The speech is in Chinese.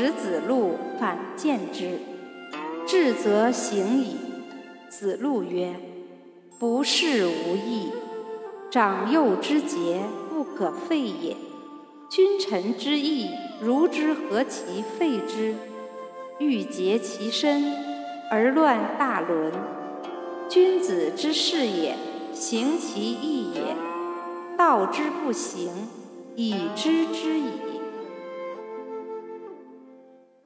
使子路反见之，至则行矣。子路曰，不是无益，长幼之节不可废也。君臣之义，如之何其废之？欲竭其身而乱大伦。君子之事也，行其义也。道之不行，以知之。